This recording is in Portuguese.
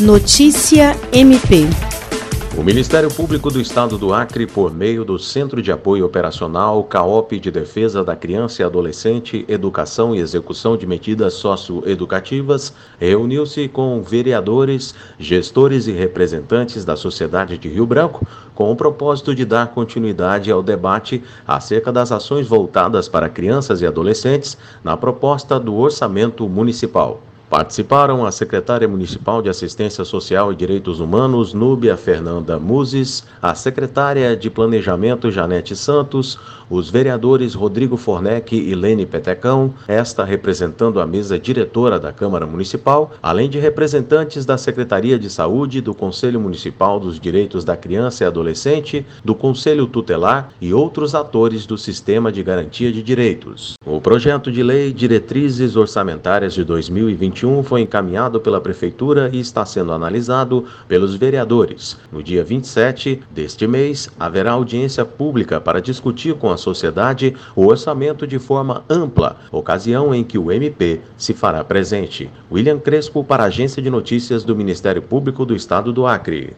Notícia MP. O Ministério Público do Estado do Acre, por meio do Centro de Apoio Operacional CAOP de Defesa da Criança e Adolescente, Educação e Execução de Medidas Socioeducativas, reuniu-se com vereadores, gestores e representantes da sociedade de Rio Branco, com o propósito de dar continuidade ao debate acerca das ações voltadas para crianças e adolescentes na proposta do orçamento municipal. Participaram a secretária municipal de Assistência Social e Direitos Humanos, Núbia Fernanda Muzes, a secretária de Planejamento, Janete Santos, os vereadores Rodrigo Fornec e Lene Petecão, esta representando a mesa diretora da Câmara Municipal, além de representantes da Secretaria de Saúde, do Conselho Municipal dos Direitos da Criança e Adolescente, do Conselho Tutelar e outros atores do Sistema de Garantia de Direitos. O projeto de lei Diretrizes Orçamentárias de 2021 2021 foi encaminhado pela Prefeitura e está sendo analisado pelos vereadores. No dia 27 deste mês, haverá audiência pública para discutir com a sociedade o orçamento de forma ampla, ocasião em que o MP se fará presente. William Crespo, para a Agência de Notícias do Ministério Público do Estado do Acre.